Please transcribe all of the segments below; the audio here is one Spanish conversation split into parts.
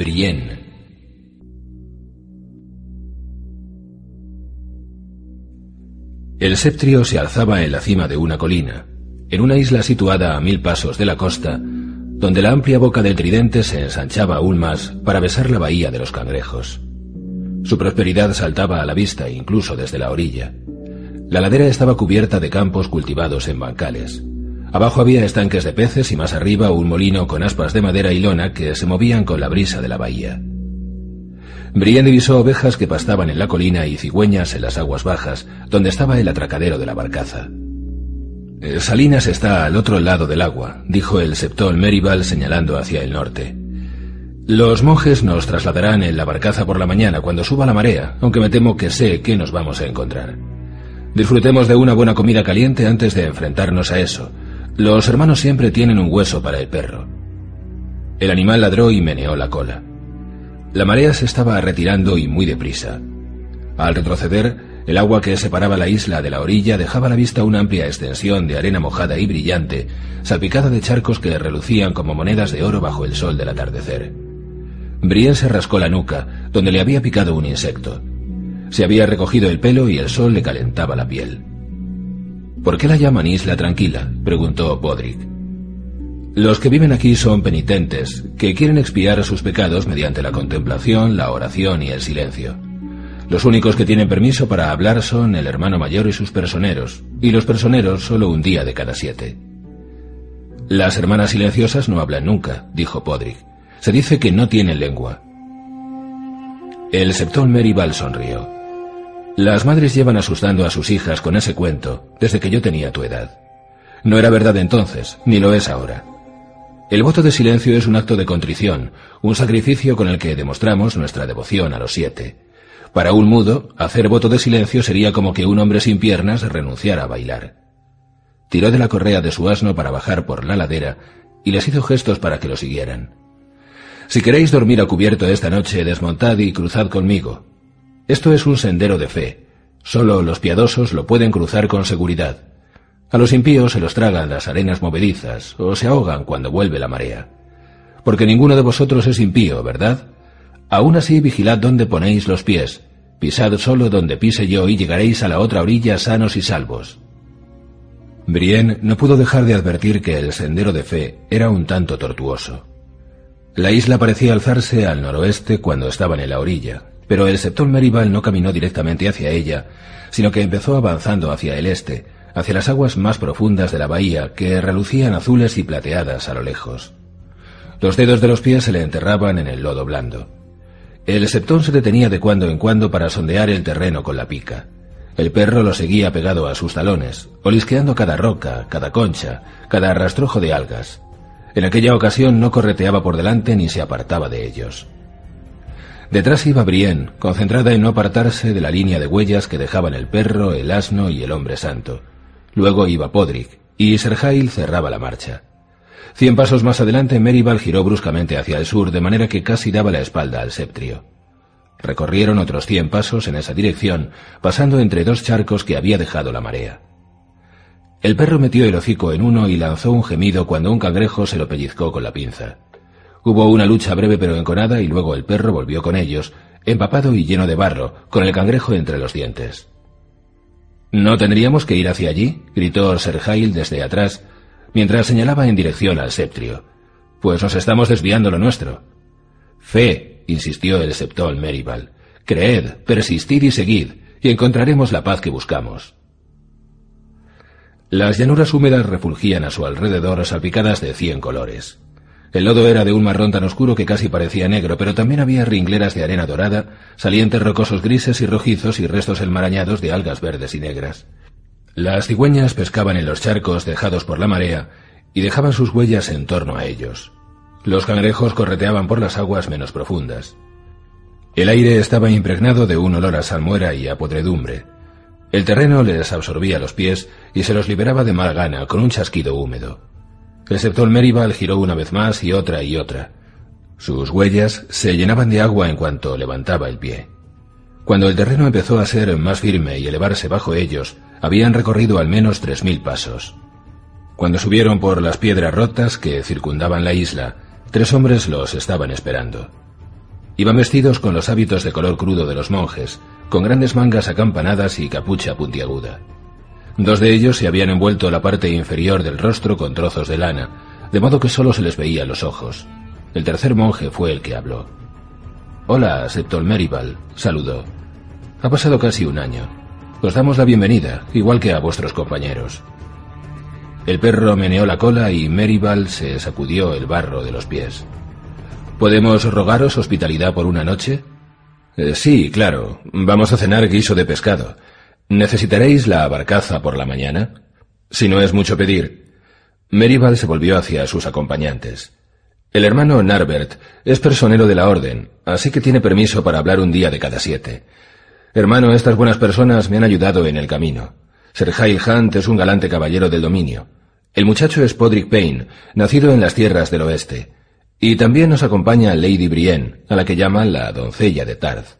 Brienne. El septrio se alzaba en la cima de una colina, en una isla situada a mil pasos de la costa, donde la amplia boca del tridente se ensanchaba aún más para besar la bahía de los cangrejos. Su prosperidad saltaba a la vista incluso desde la orilla. La ladera estaba cubierta de campos cultivados en bancales. Abajo había estanques de peces y más arriba un molino con aspas de madera y lona que se movían con la brisa de la bahía. Brienne divisó ovejas que pastaban en la colina y cigüeñas en las aguas bajas, donde estaba el atracadero de la barcaza. Eh, Salinas está al otro lado del agua, dijo el septón Meribal señalando hacia el norte. Los monjes nos trasladarán en la barcaza por la mañana cuando suba la marea, aunque me temo que sé qué nos vamos a encontrar. Disfrutemos de una buena comida caliente antes de enfrentarnos a eso, los hermanos siempre tienen un hueso para el perro. El animal ladró y meneó la cola. La marea se estaba retirando y muy deprisa. Al retroceder, el agua que separaba la isla de la orilla dejaba a la vista una amplia extensión de arena mojada y brillante, salpicada de charcos que relucían como monedas de oro bajo el sol del atardecer. Brienne se rascó la nuca, donde le había picado un insecto. Se había recogido el pelo y el sol le calentaba la piel. ¿Por qué la llaman Isla Tranquila? preguntó Podrick. Los que viven aquí son penitentes, que quieren expiar sus pecados mediante la contemplación, la oración y el silencio. Los únicos que tienen permiso para hablar son el hermano mayor y sus personeros, y los personeros solo un día de cada siete. Las hermanas silenciosas no hablan nunca, dijo Podrick. Se dice que no tienen lengua. El septón Meribal sonrió. Las madres llevan asustando a sus hijas con ese cuento desde que yo tenía tu edad. No era verdad entonces, ni lo es ahora. El voto de silencio es un acto de contrición, un sacrificio con el que demostramos nuestra devoción a los siete. Para un mudo, hacer voto de silencio sería como que un hombre sin piernas renunciara a bailar. Tiró de la correa de su asno para bajar por la ladera y les hizo gestos para que lo siguieran. Si queréis dormir a cubierto esta noche, desmontad y cruzad conmigo, esto es un sendero de fe. Solo los piadosos lo pueden cruzar con seguridad. A los impíos se los tragan las arenas movedizas o se ahogan cuando vuelve la marea. Porque ninguno de vosotros es impío, ¿verdad? Aún así vigilad dónde ponéis los pies. Pisad solo donde pise yo y llegaréis a la otra orilla sanos y salvos. Brienne no pudo dejar de advertir que el sendero de fe era un tanto tortuoso. La isla parecía alzarse al noroeste cuando estaban en la orilla, pero el septón Meribal no caminó directamente hacia ella, sino que empezó avanzando hacia el este, hacia las aguas más profundas de la bahía que relucían azules y plateadas a lo lejos. Los dedos de los pies se le enterraban en el lodo blando. El septón se detenía de cuando en cuando para sondear el terreno con la pica. El perro lo seguía pegado a sus talones, olisqueando cada roca, cada concha, cada rastrojo de algas. En aquella ocasión no correteaba por delante ni se apartaba de ellos. Detrás iba Brienne, concentrada en no apartarse de la línea de huellas que dejaban el perro, el asno y el hombre santo. Luego iba Podrick, y Serhail cerraba la marcha. Cien pasos más adelante, Meribal giró bruscamente hacia el sur, de manera que casi daba la espalda al septrio. Recorrieron otros cien pasos en esa dirección, pasando entre dos charcos que había dejado la marea. El perro metió el hocico en uno y lanzó un gemido cuando un cangrejo se lo pellizcó con la pinza. Hubo una lucha breve pero enconada y luego el perro volvió con ellos, empapado y lleno de barro, con el cangrejo entre los dientes. ¿No tendríamos que ir hacia allí? gritó Serhail desde atrás, mientras señalaba en dirección al septrio. Pues nos estamos desviando lo nuestro. Fe, insistió el septón Meribal. Creed, persistid y seguid, y encontraremos la paz que buscamos. Las llanuras húmedas refulgían a su alrededor salpicadas de cien colores. El lodo era de un marrón tan oscuro que casi parecía negro, pero también había ringleras de arena dorada, salientes rocosos grises y rojizos y restos enmarañados de algas verdes y negras. Las cigüeñas pescaban en los charcos dejados por la marea y dejaban sus huellas en torno a ellos. Los cangrejos correteaban por las aguas menos profundas. El aire estaba impregnado de un olor a salmuera y a podredumbre. El terreno les absorbía los pies y se los liberaba de mal gana con un chasquido húmedo. El septol Meribal giró una vez más y otra y otra. Sus huellas se llenaban de agua en cuanto levantaba el pie. Cuando el terreno empezó a ser más firme y elevarse bajo ellos, habían recorrido al menos tres mil pasos. Cuando subieron por las piedras rotas que circundaban la isla, tres hombres los estaban esperando. Iban vestidos con los hábitos de color crudo de los monjes, con grandes mangas acampanadas y capucha puntiaguda. Dos de ellos se habían envuelto la parte inferior del rostro con trozos de lana, de modo que solo se les veía los ojos. El tercer monje fue el que habló. Hola, Septol Meribal, saludó. Ha pasado casi un año. Os damos la bienvenida, igual que a vuestros compañeros. El perro meneó la cola y Meribal se sacudió el barro de los pies. ¿Podemos rogaros hospitalidad por una noche? Eh, sí, claro. Vamos a cenar guiso de pescado. ¿Necesitaréis la barcaza por la mañana? Si no es mucho pedir. Meribal se volvió hacia sus acompañantes. El hermano Narbert es personero de la orden, así que tiene permiso para hablar un día de cada siete. Hermano, estas buenas personas me han ayudado en el camino. Sergei Hunt es un galante caballero del dominio. El muchacho es Podrick Payne, nacido en las tierras del oeste. Y también nos acompaña Lady Brienne, a la que llaman la doncella de Tarth.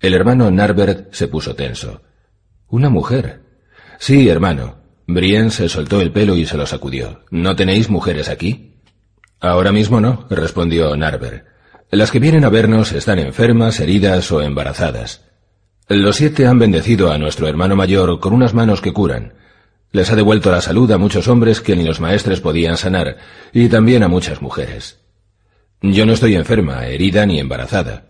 El hermano Narbert se puso tenso. ¿Una mujer? Sí, hermano. Brienne se soltó el pelo y se lo sacudió. ¿No tenéis mujeres aquí? Ahora mismo no, respondió Narbert. Las que vienen a vernos están enfermas, heridas o embarazadas. Los siete han bendecido a nuestro hermano mayor con unas manos que curan. Les ha devuelto la salud a muchos hombres que ni los maestres podían sanar, y también a muchas mujeres. Yo no estoy enferma, herida ni embarazada.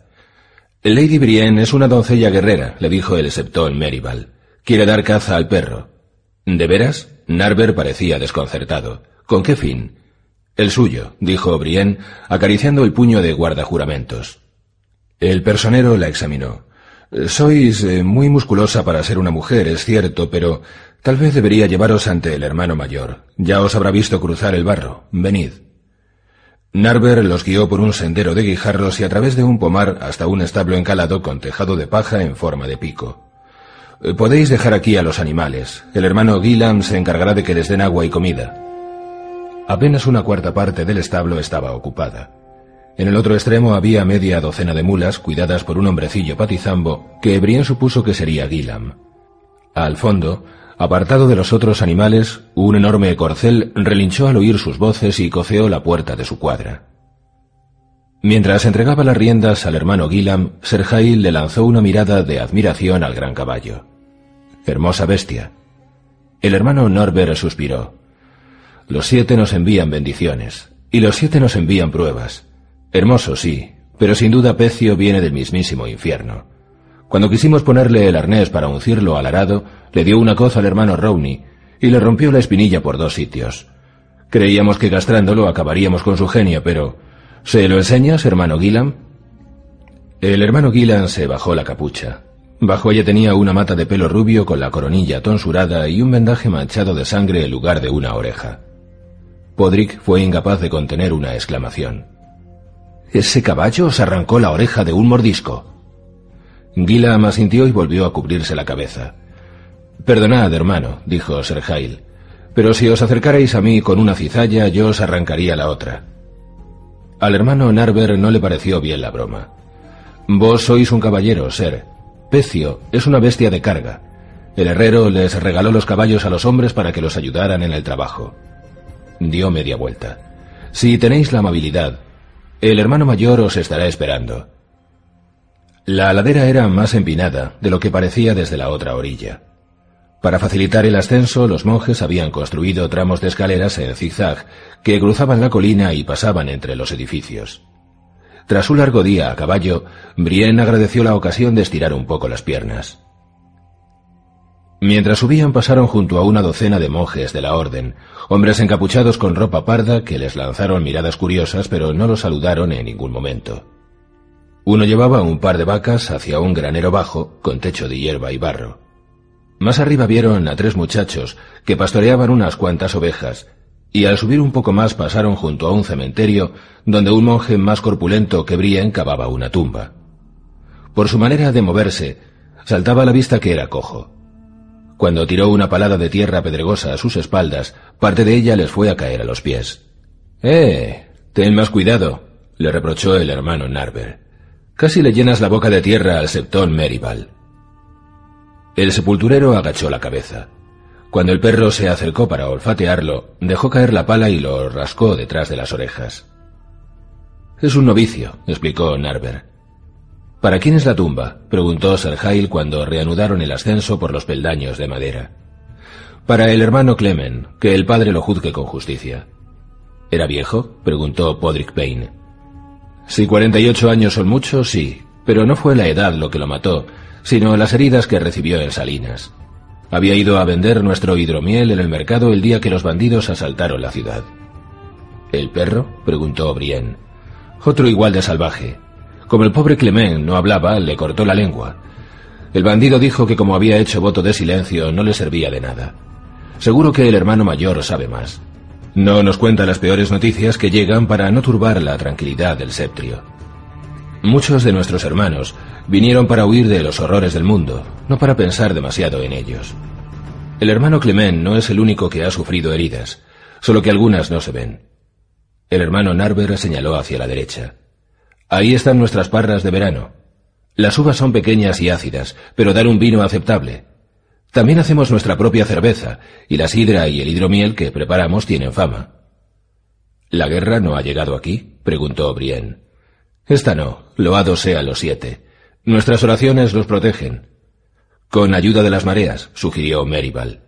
Lady Brienne es una doncella guerrera, le dijo el septón Meribal. Quiere dar caza al perro. ¿De veras? Narber parecía desconcertado. ¿Con qué fin? El suyo, dijo Brienne, acariciando el puño de guardajuramentos. El personero la examinó. Sois eh, muy musculosa para ser una mujer, es cierto, pero tal vez debería llevaros ante el hermano mayor. Ya os habrá visto cruzar el barro. Venid. Narber los guió por un sendero de guijarros y a través de un pomar hasta un establo encalado con tejado de paja en forma de pico. Eh, podéis dejar aquí a los animales. El hermano Gillam se encargará de que les den agua y comida. Apenas una cuarta parte del establo estaba ocupada. En el otro extremo había media docena de mulas cuidadas por un hombrecillo patizambo que Brienne supuso que sería Gillam. Al fondo, apartado de los otros animales, un enorme corcel relinchó al oír sus voces y coceó la puerta de su cuadra. Mientras entregaba las riendas al hermano Gillam, Serjail le lanzó una mirada de admiración al gran caballo. Hermosa bestia. El hermano Norbert suspiró. Los siete nos envían bendiciones, y los siete nos envían pruebas. Hermoso, sí, pero sin duda Pecio viene del mismísimo infierno. Cuando quisimos ponerle el arnés para uncirlo al arado, le dio una coz al hermano Rowney y le rompió la espinilla por dos sitios. Creíamos que castrándolo acabaríamos con su genio, pero... ¿Se lo enseñas, hermano Gillam? El hermano Gillam se bajó la capucha. Bajo ella tenía una mata de pelo rubio con la coronilla tonsurada y un vendaje manchado de sangre en lugar de una oreja. Podrick fue incapaz de contener una exclamación. Ese caballo os arrancó la oreja de un mordisco. Gila asintió y volvió a cubrirse la cabeza. Perdonad, hermano, dijo Sir Hail, pero si os acercarais a mí con una cizalla, yo os arrancaría la otra. Al hermano Narber no le pareció bien la broma. Vos sois un caballero, Ser. Pecio es una bestia de carga. El herrero les regaló los caballos a los hombres para que los ayudaran en el trabajo. Dio media vuelta. Si tenéis la amabilidad, el hermano mayor os estará esperando. La ladera era más empinada de lo que parecía desde la otra orilla. Para facilitar el ascenso, los monjes habían construido tramos de escaleras en zigzag que cruzaban la colina y pasaban entre los edificios. Tras un largo día a caballo, Brienne agradeció la ocasión de estirar un poco las piernas. Mientras subían pasaron junto a una docena de monjes de la orden, hombres encapuchados con ropa parda que les lanzaron miradas curiosas pero no los saludaron en ningún momento. Uno llevaba un par de vacas hacia un granero bajo con techo de hierba y barro. Más arriba vieron a tres muchachos que pastoreaban unas cuantas ovejas, y al subir un poco más pasaron junto a un cementerio donde un monje más corpulento que Brien cavaba una tumba. Por su manera de moverse, saltaba a la vista que era cojo. Cuando tiró una palada de tierra pedregosa a sus espaldas, parte de ella les fue a caer a los pies. ¡Eh! Ten más cuidado, le reprochó el hermano Narber. Casi le llenas la boca de tierra al septón Meribal. El sepulturero agachó la cabeza. Cuando el perro se acercó para olfatearlo, dejó caer la pala y lo rascó detrás de las orejas. Es un novicio, explicó Narber. ¿Para quién es la tumba? preguntó Serhail cuando reanudaron el ascenso por los peldaños de madera. Para el hermano Clemen, que el padre lo juzgue con justicia. ¿Era viejo? preguntó Podrick Payne. Si cuarenta y ocho años son muchos, sí, pero no fue la edad lo que lo mató, sino las heridas que recibió en Salinas. Había ido a vender nuestro hidromiel en el mercado el día que los bandidos asaltaron la ciudad. ¿El perro? preguntó Brienne. Otro igual de salvaje. Como el pobre Clement no hablaba, le cortó la lengua. El bandido dijo que como había hecho voto de silencio no le servía de nada. Seguro que el hermano mayor sabe más. No nos cuenta las peores noticias que llegan para no turbar la tranquilidad del septrio. Muchos de nuestros hermanos vinieron para huir de los horrores del mundo, no para pensar demasiado en ellos. El hermano Clement no es el único que ha sufrido heridas, solo que algunas no se ven. El hermano Narber señaló hacia la derecha. Ahí están nuestras parras de verano. Las uvas son pequeñas y ácidas, pero dan un vino aceptable. También hacemos nuestra propia cerveza, y la sidra y el hidromiel que preparamos tienen fama. ¿La guerra no ha llegado aquí? preguntó Brienne. Esta no, loado sea los siete. Nuestras oraciones los protegen. Con ayuda de las mareas, sugirió Meribal.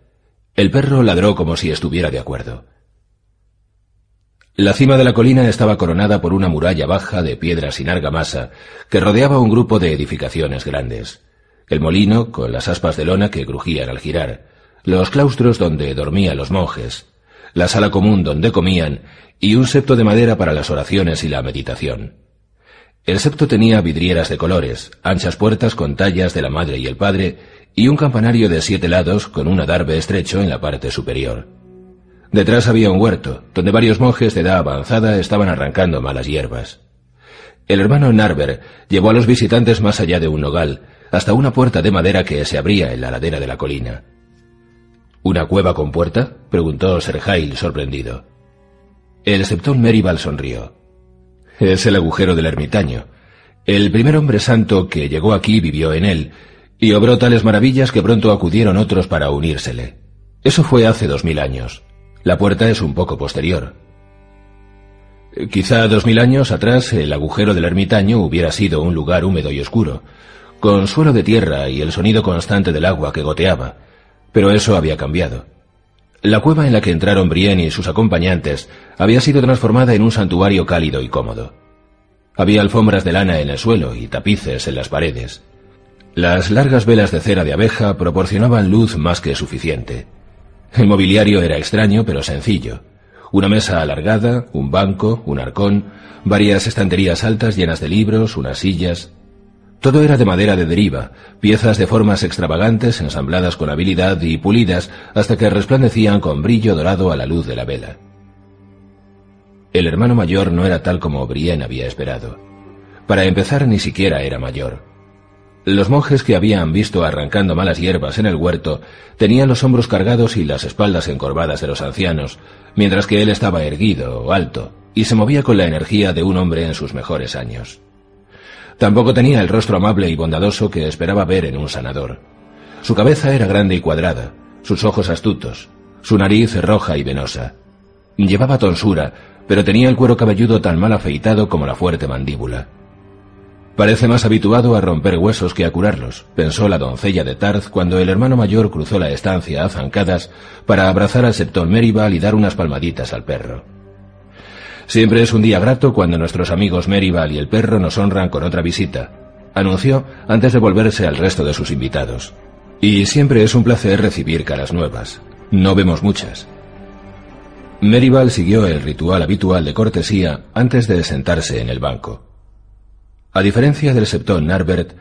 El perro ladró como si estuviera de acuerdo. La cima de la colina estaba coronada por una muralla baja de piedra sin argamasa que rodeaba un grupo de edificaciones grandes. El molino, con las aspas de lona que crujían al girar, los claustros donde dormían los monjes, la sala común donde comían y un septo de madera para las oraciones y la meditación. El septo tenía vidrieras de colores, anchas puertas con tallas de la madre y el padre, y un campanario de siete lados con un adarve estrecho en la parte superior. Detrás había un huerto, donde varios monjes de edad avanzada estaban arrancando malas hierbas. El hermano Narber llevó a los visitantes más allá de un nogal, hasta una puerta de madera que se abría en la ladera de la colina. ¿Una cueva con puerta? preguntó Serhail sorprendido. El septón Meribal sonrió. Es el agujero del ermitaño. El primer hombre santo que llegó aquí vivió en él, y obró tales maravillas que pronto acudieron otros para unírsele. Eso fue hace dos mil años. La puerta es un poco posterior. Quizá dos mil años atrás el agujero del ermitaño hubiera sido un lugar húmedo y oscuro, con suelo de tierra y el sonido constante del agua que goteaba, pero eso había cambiado. La cueva en la que entraron Brienne y sus acompañantes había sido transformada en un santuario cálido y cómodo. Había alfombras de lana en el suelo y tapices en las paredes. Las largas velas de cera de abeja proporcionaban luz más que suficiente. El mobiliario era extraño pero sencillo. Una mesa alargada, un banco, un arcón, varias estanterías altas llenas de libros, unas sillas, todo era de madera de deriva, piezas de formas extravagantes ensambladas con habilidad y pulidas hasta que resplandecían con brillo dorado a la luz de la vela. El hermano mayor no era tal como Brienne había esperado. Para empezar, ni siquiera era mayor. Los monjes que habían visto arrancando malas hierbas en el huerto tenían los hombros cargados y las espaldas encorvadas de los ancianos, mientras que él estaba erguido, alto, y se movía con la energía de un hombre en sus mejores años. Tampoco tenía el rostro amable y bondadoso que esperaba ver en un sanador. Su cabeza era grande y cuadrada, sus ojos astutos, su nariz roja y venosa. Llevaba tonsura, pero tenía el cuero cabelludo tan mal afeitado como la fuerte mandíbula. Parece más habituado a romper huesos que a curarlos, pensó la doncella de Tarth cuando el hermano mayor cruzó la estancia a zancadas para abrazar al septón Meribal y dar unas palmaditas al perro. Siempre es un día grato cuando nuestros amigos Meribal y el perro nos honran con otra visita, anunció antes de volverse al resto de sus invitados. Y siempre es un placer recibir caras nuevas. No vemos muchas. Meribal siguió el ritual habitual de cortesía antes de sentarse en el banco. A diferencia del septón Narbert,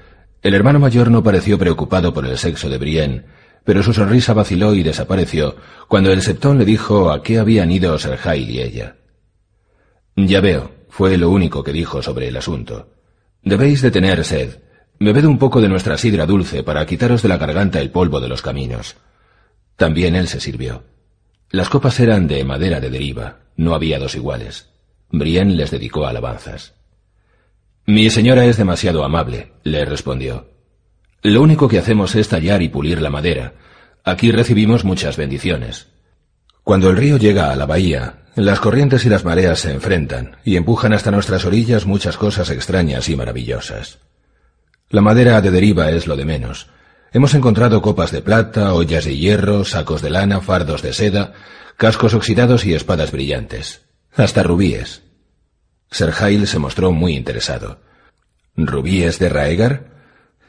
el hermano mayor no pareció preocupado por el sexo de Brienne, pero su sonrisa vaciló y desapareció cuando el septón le dijo a qué habían ido Hail y ella. Ya veo, fue lo único que dijo sobre el asunto. Debéis de tener sed. Bebed un poco de nuestra sidra dulce para quitaros de la garganta el polvo de los caminos. También él se sirvió. Las copas eran de madera de deriva, no había dos iguales. Brienne les dedicó alabanzas. Mi señora es demasiado amable, le respondió. Lo único que hacemos es tallar y pulir la madera. Aquí recibimos muchas bendiciones. Cuando el río llega a la bahía, las corrientes y las mareas se enfrentan y empujan hasta nuestras orillas muchas cosas extrañas y maravillosas. La madera de deriva es lo de menos. Hemos encontrado copas de plata, ollas de hierro, sacos de lana, fardos de seda, cascos oxidados y espadas brillantes. Hasta rubíes. Hail se mostró muy interesado. ¿Rubíes de Raegar?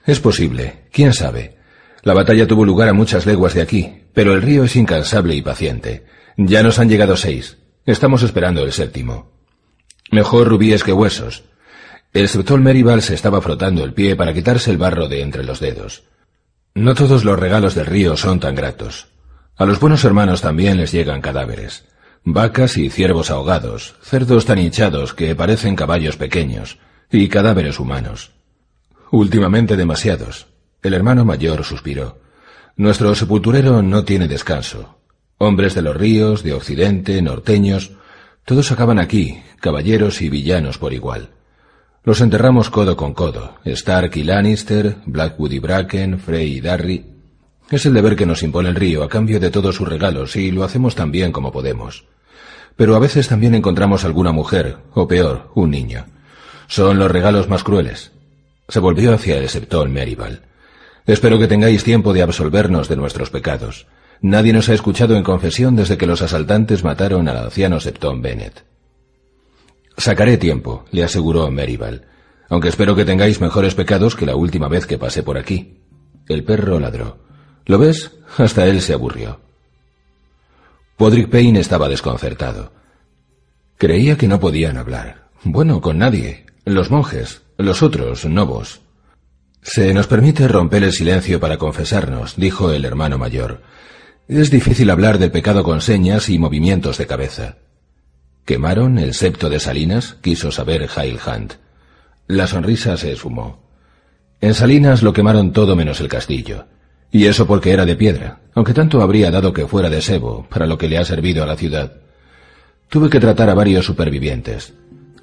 Es posible, quién sabe. La batalla tuvo lugar a muchas leguas de aquí, pero el río es incansable y paciente. Ya nos han llegado seis. Estamos esperando el séptimo. Mejor rubíes que huesos. El septol Meribal se estaba frotando el pie para quitarse el barro de entre los dedos. No todos los regalos del río son tan gratos. A los buenos hermanos también les llegan cadáveres. Vacas y ciervos ahogados, cerdos tan hinchados que parecen caballos pequeños, y cadáveres humanos. Últimamente demasiados. El hermano mayor suspiró. Nuestro sepulturero no tiene descanso. Hombres de los ríos, de Occidente, norteños, todos acaban aquí, caballeros y villanos por igual. Los enterramos codo con codo, Stark y Lannister, Blackwood y Bracken, Frey y Darry. Es el deber que nos impone el río a cambio de todos sus regalos y lo hacemos tan bien como podemos. Pero a veces también encontramos alguna mujer, o peor, un niño. Son los regalos más crueles. Se volvió hacia el septón Meribal. Espero que tengáis tiempo de absolvernos de nuestros pecados. Nadie nos ha escuchado en confesión desde que los asaltantes mataron al anciano septón Bennett. Sacaré tiempo, le aseguró Meribal, aunque espero que tengáis mejores pecados que la última vez que pasé por aquí. El perro ladró. ¿Lo ves? Hasta él se aburrió. Podrick Payne estaba desconcertado. Creía que no podían hablar. Bueno, con nadie. Los monjes, los otros, no vos. Se nos permite romper el silencio para confesarnos, dijo el hermano mayor. Es difícil hablar del pecado con señas y movimientos de cabeza. ¿Quemaron el septo de Salinas? quiso saber Hail Hunt. La sonrisa se esfumó. En Salinas lo quemaron todo menos el castillo. Y eso porque era de piedra, aunque tanto habría dado que fuera de sebo, para lo que le ha servido a la ciudad. Tuve que tratar a varios supervivientes.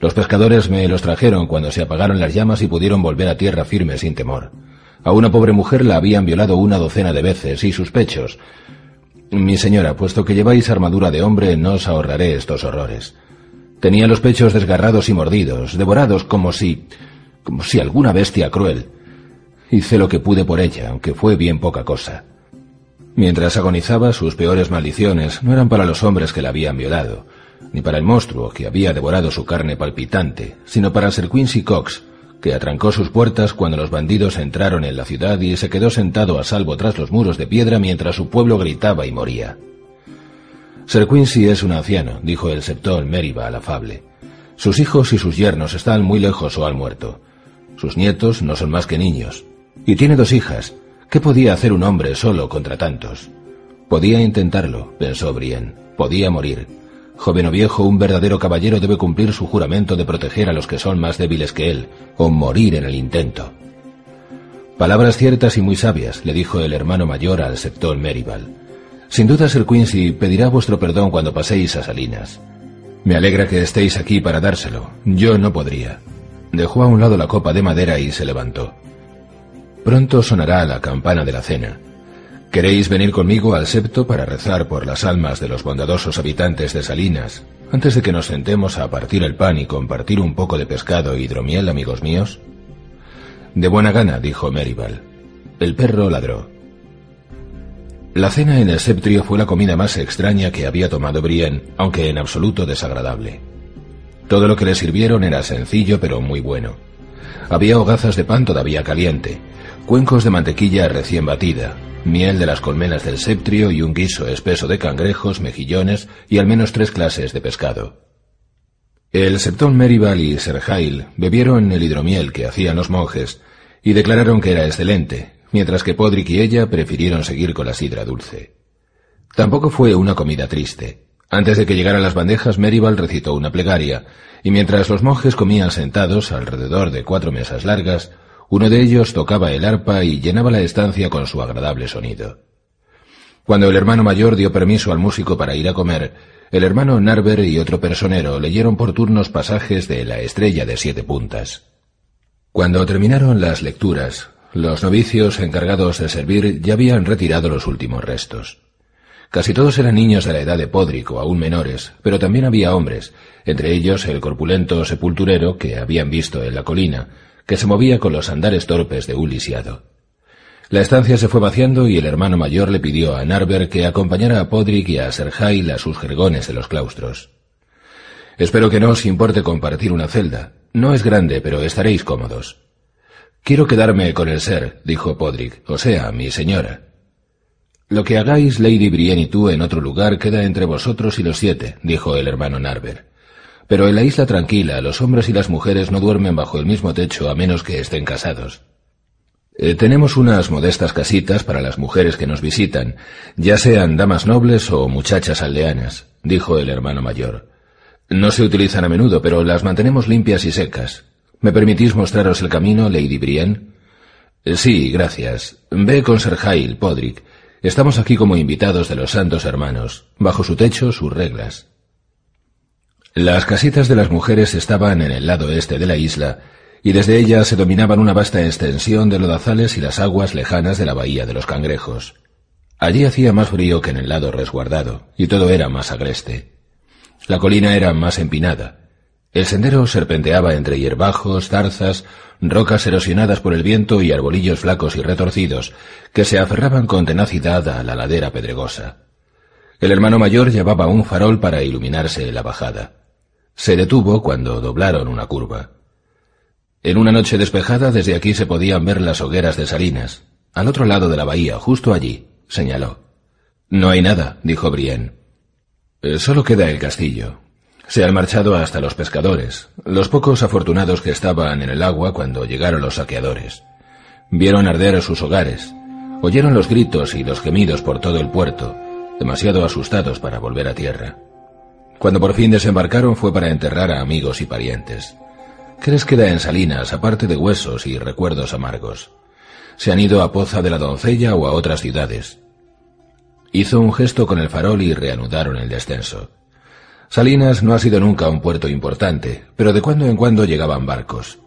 Los pescadores me los trajeron cuando se apagaron las llamas y pudieron volver a tierra firme sin temor. A una pobre mujer la habían violado una docena de veces y sus pechos. Mi señora, puesto que lleváis armadura de hombre, no os ahorraré estos horrores. Tenía los pechos desgarrados y mordidos, devorados como si... como si alguna bestia cruel. Hice lo que pude por ella, aunque fue bien poca cosa. Mientras agonizaba, sus peores maldiciones no eran para los hombres que la habían violado, ni para el monstruo que había devorado su carne palpitante, sino para Sir Quincy Cox, que atrancó sus puertas cuando los bandidos entraron en la ciudad y se quedó sentado a salvo tras los muros de piedra mientras su pueblo gritaba y moría. Sir Quincy es un anciano, dijo el septón Meriba al afable. Sus hijos y sus yernos están muy lejos o han muerto. Sus nietos no son más que niños. Y tiene dos hijas. ¿Qué podía hacer un hombre solo contra tantos? Podía intentarlo, pensó Brienne. Podía morir. Joven o viejo, un verdadero caballero debe cumplir su juramento de proteger a los que son más débiles que él, o morir en el intento. Palabras ciertas y muy sabias, le dijo el hermano mayor al septón Meribal. Sin duda Sir Quincy pedirá vuestro perdón cuando paséis a Salinas. Me alegra que estéis aquí para dárselo. Yo no podría. Dejó a un lado la copa de madera y se levantó. Pronto sonará la campana de la cena. ¿Queréis venir conmigo al septo para rezar por las almas de los bondadosos habitantes de Salinas, antes de que nos sentemos a partir el pan y compartir un poco de pescado e hidromiel, amigos míos? De buena gana, dijo Meribal. El perro ladró. La cena en el septrio fue la comida más extraña que había tomado Brienne, aunque en absoluto desagradable. Todo lo que le sirvieron era sencillo pero muy bueno. Había hogazas de pan todavía caliente, cuencos de mantequilla recién batida, miel de las colmenas del septrio y un guiso espeso de cangrejos, mejillones y al menos tres clases de pescado. El septón Meribal y Sir Hail bebieron el hidromiel que hacían los monjes y declararon que era excelente, mientras que Podrick y ella prefirieron seguir con la sidra dulce. Tampoco fue una comida triste. Antes de que llegaran las bandejas, Meribal recitó una plegaria, y mientras los monjes comían sentados alrededor de cuatro mesas largas, uno de ellos tocaba el arpa y llenaba la estancia con su agradable sonido. Cuando el hermano mayor dio permiso al músico para ir a comer, el hermano Narber y otro personero leyeron por turnos pasajes de La estrella de siete puntas. Cuando terminaron las lecturas, los novicios encargados de servir ya habían retirado los últimos restos. Casi todos eran niños de la edad de Podric o aún menores, pero también había hombres, entre ellos el corpulento sepulturero que habían visto en la colina, que se movía con los andares torpes de un lisiado. La estancia se fue vaciando y el hermano mayor le pidió a Narber que acompañara a Podrick y a Serhail a sus jergones de los claustros. Espero que no os importe compartir una celda. No es grande, pero estaréis cómodos. Quiero quedarme con el ser, dijo Podrick, o sea, mi señora. Lo que hagáis, Lady Brienne y tú, en otro lugar queda entre vosotros y los siete, dijo el hermano Narber. Pero en la isla tranquila, los hombres y las mujeres no duermen bajo el mismo techo a menos que estén casados. Eh, tenemos unas modestas casitas para las mujeres que nos visitan, ya sean damas nobles o muchachas aldeanas, dijo el hermano mayor. No se utilizan a menudo, pero las mantenemos limpias y secas. ¿Me permitís mostraros el camino, Lady Brienne? Eh, sí, gracias. Ve con Sir Hail, Podrick. Estamos aquí como invitados de los santos hermanos, bajo su techo sus reglas. Las casitas de las mujeres estaban en el lado este de la isla, y desde ellas se dominaban una vasta extensión de lodazales y las aguas lejanas de la bahía de los cangrejos. Allí hacía más frío que en el lado resguardado, y todo era más agreste. La colina era más empinada. El sendero serpenteaba entre hierbajos, zarzas, rocas erosionadas por el viento y arbolillos flacos y retorcidos que se aferraban con tenacidad a la ladera pedregosa. El hermano mayor llevaba un farol para iluminarse la bajada. Se detuvo cuando doblaron una curva. En una noche despejada desde aquí se podían ver las hogueras de Salinas, al otro lado de la bahía, justo allí, señaló. No hay nada, dijo Brienne. Eh, solo queda el castillo, se han marchado hasta los pescadores, los pocos afortunados que estaban en el agua cuando llegaron los saqueadores. Vieron arder sus hogares, oyeron los gritos y los gemidos por todo el puerto, demasiado asustados para volver a tierra. Cuando por fin desembarcaron fue para enterrar a amigos y parientes. ¿Qué les queda en Salinas, aparte de huesos y recuerdos amargos? Se han ido a Poza de la Doncella o a otras ciudades. Hizo un gesto con el farol y reanudaron el descenso. Salinas no ha sido nunca un puerto importante, pero de cuando en cuando llegaban barcos.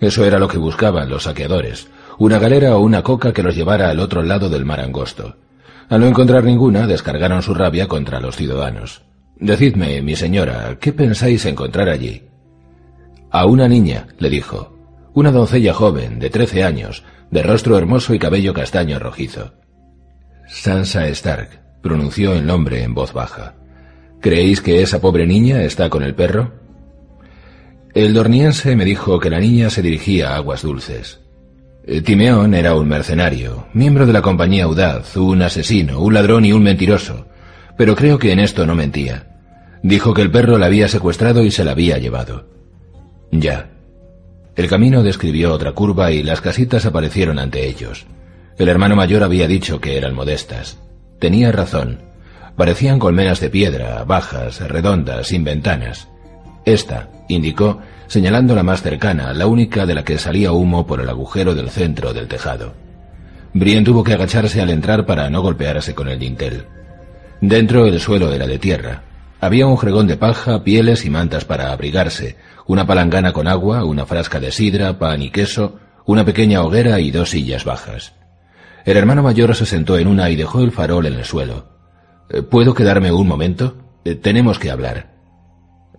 Eso era lo que buscaban los saqueadores, una galera o una coca que los llevara al otro lado del mar angosto. Al no encontrar ninguna, descargaron su rabia contra los ciudadanos. Decidme, mi señora, ¿qué pensáis encontrar allí? A una niña, le dijo, una doncella joven, de trece años, de rostro hermoso y cabello castaño rojizo. Sansa Stark, pronunció el nombre en voz baja. ¿Creéis que esa pobre niña está con el perro? El dorniense me dijo que la niña se dirigía a aguas dulces. Timeón era un mercenario, miembro de la compañía Audaz, un asesino, un ladrón y un mentiroso, pero creo que en esto no mentía. Dijo que el perro la había secuestrado y se la había llevado. Ya. El camino describió otra curva y las casitas aparecieron ante ellos. El hermano mayor había dicho que eran modestas. Tenía razón. Parecían colmenas de piedra, bajas, redondas, sin ventanas. Esta, indicó, señalando la más cercana, la única de la que salía humo por el agujero del centro del tejado. Brien tuvo que agacharse al entrar para no golpearse con el dintel. Dentro el suelo era de tierra. Había un fregón de paja, pieles y mantas para abrigarse, una palangana con agua, una frasca de sidra, pan y queso, una pequeña hoguera y dos sillas bajas. El hermano mayor se sentó en una y dejó el farol en el suelo. Eh, ¿Puedo quedarme un momento? Eh, tenemos que hablar.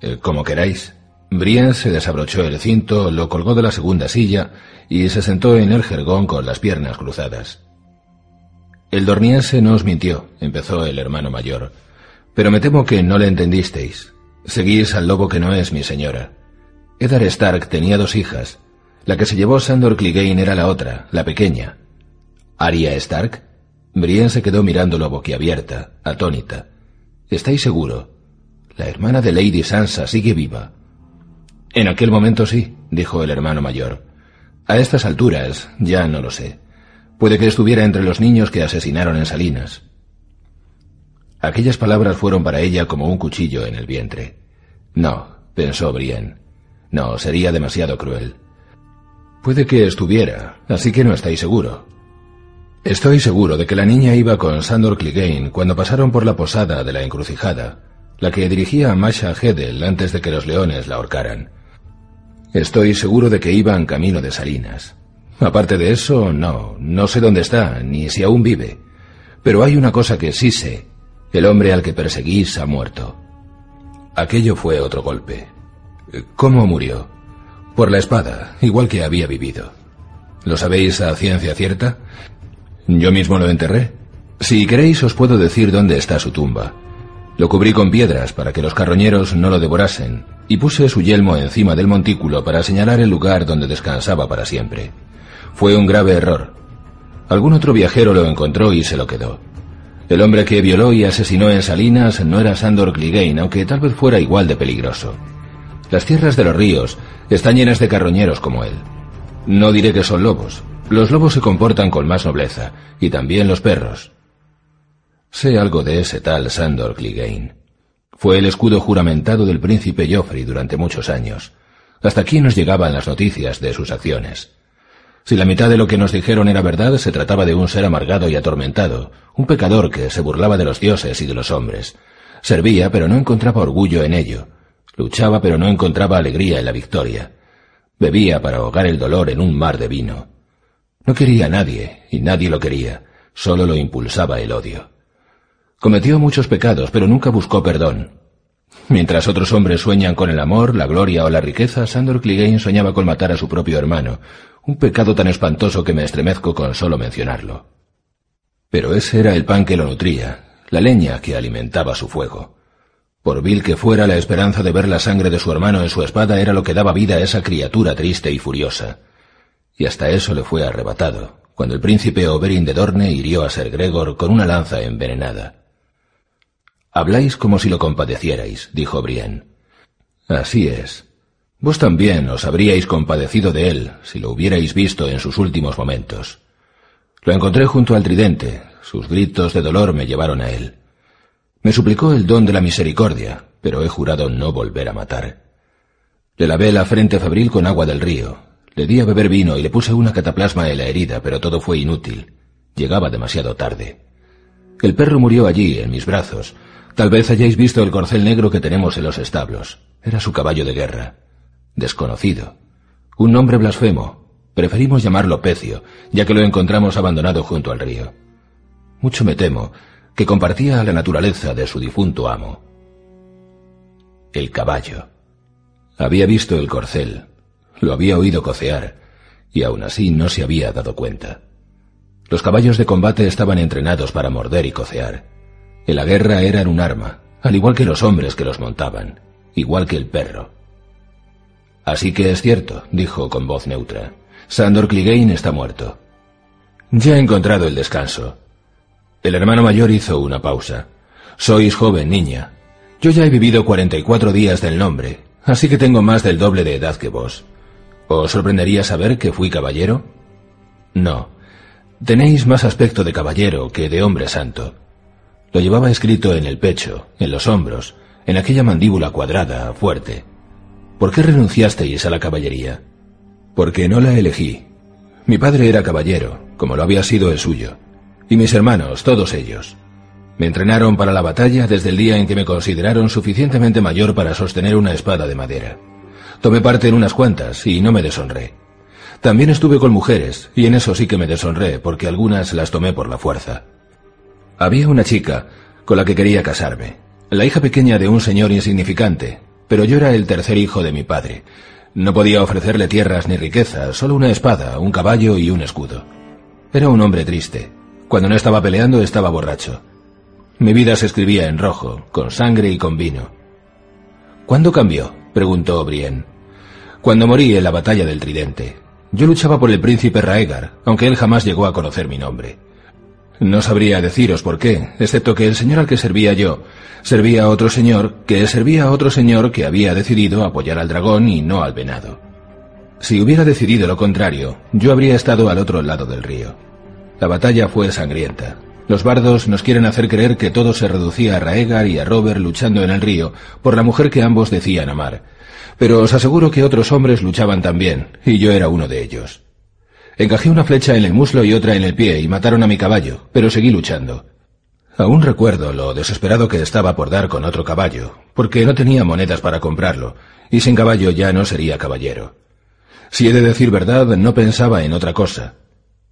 Eh, como queráis. Brian se desabrochó el cinto, lo colgó de la segunda silla y se sentó en el jergón con las piernas cruzadas. El dorniense no os mintió, empezó el hermano mayor, pero me temo que no le entendisteis. Seguís al lobo que no es mi señora. Eddard Stark tenía dos hijas. La que se llevó Sandor Clegane era la otra, la pequeña. ¿Aria Stark? Brienne se quedó mirándolo boquiabierta, atónita. ¿Estáis seguro? La hermana de Lady Sansa sigue viva. En aquel momento sí, dijo el hermano mayor. A estas alturas ya no lo sé. Puede que estuviera entre los niños que asesinaron en Salinas. Aquellas palabras fueron para ella como un cuchillo en el vientre. No, pensó Brienne. No, sería demasiado cruel. Puede que estuviera, así que no estáis seguro. Estoy seguro de que la niña iba con Sandor Clegane cuando pasaron por la posada de la encrucijada, la que dirigía a Masha Hedel antes de que los leones la ahorcaran. Estoy seguro de que iban camino de Salinas. Aparte de eso, no, no sé dónde está, ni si aún vive. Pero hay una cosa que sí sé. El hombre al que perseguís ha muerto. Aquello fue otro golpe. ¿Cómo murió? Por la espada, igual que había vivido. ¿Lo sabéis a ciencia cierta? Yo mismo lo enterré. Si queréis os puedo decir dónde está su tumba. Lo cubrí con piedras para que los carroñeros no lo devorasen, y puse su yelmo encima del montículo para señalar el lugar donde descansaba para siempre. Fue un grave error. Algún otro viajero lo encontró y se lo quedó. El hombre que violó y asesinó en Salinas no era Sandor Clegane, aunque tal vez fuera igual de peligroso. Las tierras de los ríos están llenas de carroñeros como él. No diré que son lobos. Los lobos se comportan con más nobleza, y también los perros. Sé algo de ese tal Sandor Clegane. Fue el escudo juramentado del príncipe Joffrey durante muchos años. Hasta aquí nos llegaban las noticias de sus acciones. Si la mitad de lo que nos dijeron era verdad, se trataba de un ser amargado y atormentado, un pecador que se burlaba de los dioses y de los hombres. Servía, pero no encontraba orgullo en ello. Luchaba, pero no encontraba alegría en la victoria. Bebía para ahogar el dolor en un mar de vino. No quería a nadie, y nadie lo quería, solo lo impulsaba el odio. Cometió muchos pecados, pero nunca buscó perdón. Mientras otros hombres sueñan con el amor, la gloria o la riqueza, Sandor Clegane soñaba con matar a su propio hermano, un pecado tan espantoso que me estremezco con solo mencionarlo. Pero ese era el pan que lo nutría, la leña que alimentaba su fuego. Por vil que fuera la esperanza de ver la sangre de su hermano en su espada era lo que daba vida a esa criatura triste y furiosa. Y hasta eso le fue arrebatado, cuando el príncipe Oberyn de Dorne hirió a Ser Gregor con una lanza envenenada. Habláis como si lo compadecierais, dijo Brienne. Así es, Vos también os habríais compadecido de él si lo hubierais visto en sus últimos momentos. Lo encontré junto al tridente, sus gritos de dolor me llevaron a él. Me suplicó el don de la misericordia, pero he jurado no volver a matar. Le lavé la frente febril con agua del río, le di a beber vino y le puse una cataplasma en la herida, pero todo fue inútil. Llegaba demasiado tarde. El perro murió allí, en mis brazos. Tal vez hayáis visto el corcel negro que tenemos en los establos. Era su caballo de guerra desconocido. Un nombre blasfemo. Preferimos llamarlo Pecio, ya que lo encontramos abandonado junto al río. Mucho me temo que compartía la naturaleza de su difunto amo. El caballo. Había visto el corcel, lo había oído cocear, y aún así no se había dado cuenta. Los caballos de combate estaban entrenados para morder y cocear. En la guerra eran un arma, al igual que los hombres que los montaban, igual que el perro. Así que es cierto, dijo con voz neutra. Sandor Clegane está muerto. Ya he encontrado el descanso. El hermano mayor hizo una pausa. Sois joven, niña. Yo ya he vivido 44 días del nombre, así que tengo más del doble de edad que vos. ¿Os sorprendería saber que fui caballero? No. Tenéis más aspecto de caballero que de hombre santo. Lo llevaba escrito en el pecho, en los hombros, en aquella mandíbula cuadrada, fuerte. ¿Por qué renunciasteis a la caballería? Porque no la elegí. Mi padre era caballero, como lo había sido el suyo, y mis hermanos, todos ellos. Me entrenaron para la batalla desde el día en que me consideraron suficientemente mayor para sostener una espada de madera. Tomé parte en unas cuantas y no me deshonré. También estuve con mujeres, y en eso sí que me deshonré, porque algunas las tomé por la fuerza. Había una chica con la que quería casarme, la hija pequeña de un señor insignificante, pero yo era el tercer hijo de mi padre. No podía ofrecerle tierras ni riqueza, solo una espada, un caballo y un escudo. Era un hombre triste. Cuando no estaba peleando estaba borracho. Mi vida se escribía en rojo, con sangre y con vino. ¿Cuándo cambió? preguntó Brienne. Cuando morí en la batalla del Tridente. Yo luchaba por el príncipe Raegar, aunque él jamás llegó a conocer mi nombre. No sabría deciros por qué, excepto que el señor al que servía yo servía a otro señor que servía a otro señor que había decidido apoyar al dragón y no al venado. Si hubiera decidido lo contrario, yo habría estado al otro lado del río. La batalla fue sangrienta. Los bardos nos quieren hacer creer que todo se reducía a Raegar y a Robert luchando en el río por la mujer que ambos decían amar. Pero os aseguro que otros hombres luchaban también, y yo era uno de ellos. Encajé una flecha en el muslo y otra en el pie y mataron a mi caballo, pero seguí luchando. Aún recuerdo lo desesperado que estaba por dar con otro caballo, porque no tenía monedas para comprarlo, y sin caballo ya no sería caballero. Si he de decir verdad, no pensaba en otra cosa.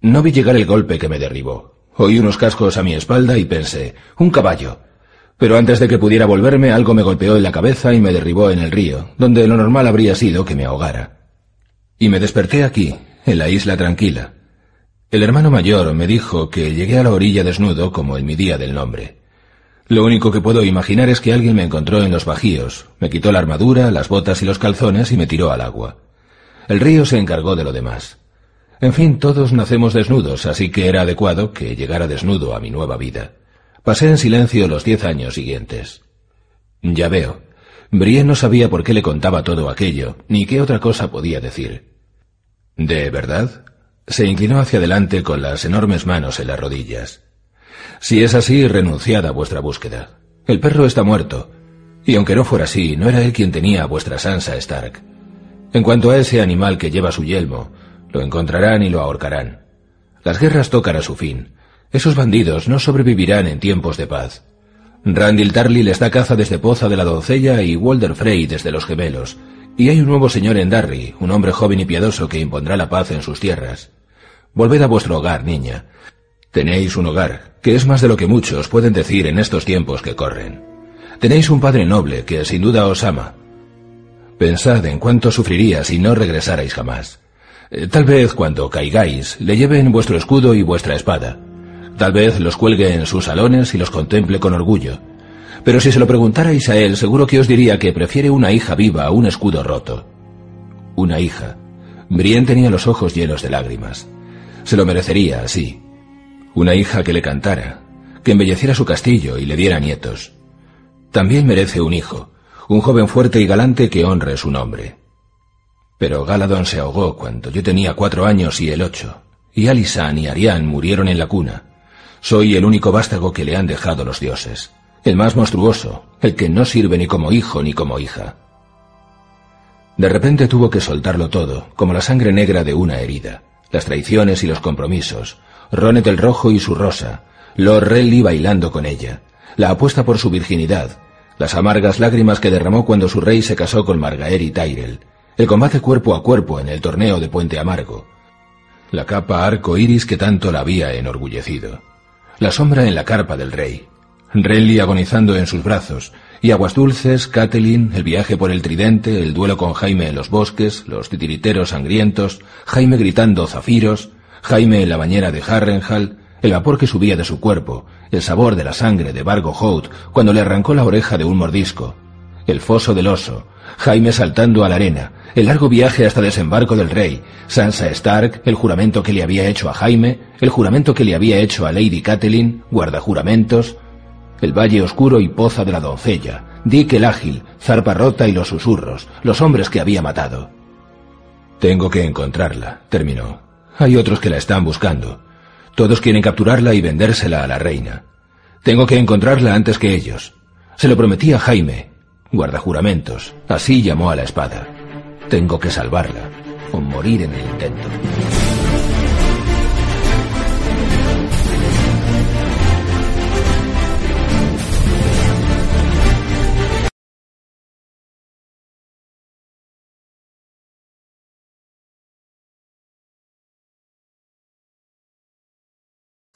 No vi llegar el golpe que me derribó. Oí unos cascos a mi espalda y pensé, un caballo. Pero antes de que pudiera volverme, algo me golpeó en la cabeza y me derribó en el río, donde lo normal habría sido que me ahogara. Y me desperté aquí, en la isla tranquila. El hermano mayor me dijo que llegué a la orilla desnudo como en mi día del nombre. Lo único que puedo imaginar es que alguien me encontró en los bajíos, me quitó la armadura, las botas y los calzones y me tiró al agua. El río se encargó de lo demás. En fin, todos nacemos desnudos, así que era adecuado que llegara desnudo a mi nueva vida. Pasé en silencio los diez años siguientes. Ya veo. Brienne no sabía por qué le contaba todo aquello, ni qué otra cosa podía decir. ¿De verdad? Se inclinó hacia adelante con las enormes manos en las rodillas. Si es así, renunciad a vuestra búsqueda. El perro está muerto. Y aunque no fuera así, no era él quien tenía a vuestra Sansa Stark. En cuanto a ese animal que lleva su yelmo, lo encontrarán y lo ahorcarán. Las guerras tocan a su fin. Esos bandidos no sobrevivirán en tiempos de paz. Randall Tarly les da caza desde Poza de la Doncella y Walder Frey desde los Gemelos, y hay un nuevo señor en Darry, un hombre joven y piadoso que impondrá la paz en sus tierras. Volved a vuestro hogar, niña. Tenéis un hogar, que es más de lo que muchos pueden decir en estos tiempos que corren. Tenéis un padre noble que sin duda os ama. Pensad en cuánto sufriría si no regresarais jamás. Eh, tal vez cuando caigáis le lleven vuestro escudo y vuestra espada. Tal vez los cuelgue en sus salones y los contemple con orgullo. Pero si se lo preguntarais a él, seguro que os diría que prefiere una hija viva a un escudo roto. Una hija. Brienne tenía los ojos llenos de lágrimas. Se lo merecería, sí. Una hija que le cantara, que embelleciera su castillo y le diera nietos. También merece un hijo, un joven fuerte y galante que honre su nombre. Pero Galadón se ahogó cuando yo tenía cuatro años y él ocho, y Alisan y Arián murieron en la cuna. Soy el único vástago que le han dejado los dioses, el más monstruoso, el que no sirve ni como hijo ni como hija. De repente tuvo que soltarlo todo, como la sangre negra de una herida, las traiciones y los compromisos, Ronet el Rojo y su rosa, Lord Relly bailando con ella, la apuesta por su virginidad, las amargas lágrimas que derramó cuando su rey se casó con Margaery Tyrell, el combate cuerpo a cuerpo en el torneo de Puente Amargo, la capa arco iris que tanto la había enorgullecido, la sombra en la carpa del rey, Renly agonizando en sus brazos, y Aguas Dulces, Catelyn, el viaje por el tridente, el duelo con Jaime en los bosques, los titiriteros sangrientos, Jaime gritando zafiros, Jaime en la bañera de Harrenhal, el vapor que subía de su cuerpo, el sabor de la sangre de Bargo Hout cuando le arrancó la oreja de un mordisco, el foso del oso, Jaime saltando a la arena, el largo viaje hasta desembarco del rey, Sansa Stark, el juramento que le había hecho a Jaime, el juramento que le había hecho a Lady Catelyn, guardajuramentos, el valle oscuro y poza de la doncella, Dick el ágil, zarpa rota y los susurros, los hombres que había matado. Tengo que encontrarla, terminó. Hay otros que la están buscando. Todos quieren capturarla y vendérsela a la reina. Tengo que encontrarla antes que ellos. Se lo prometí a Jaime. Guardajuramentos. Así llamó a la espada. Tengo que salvarla o morir en el intento.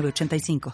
85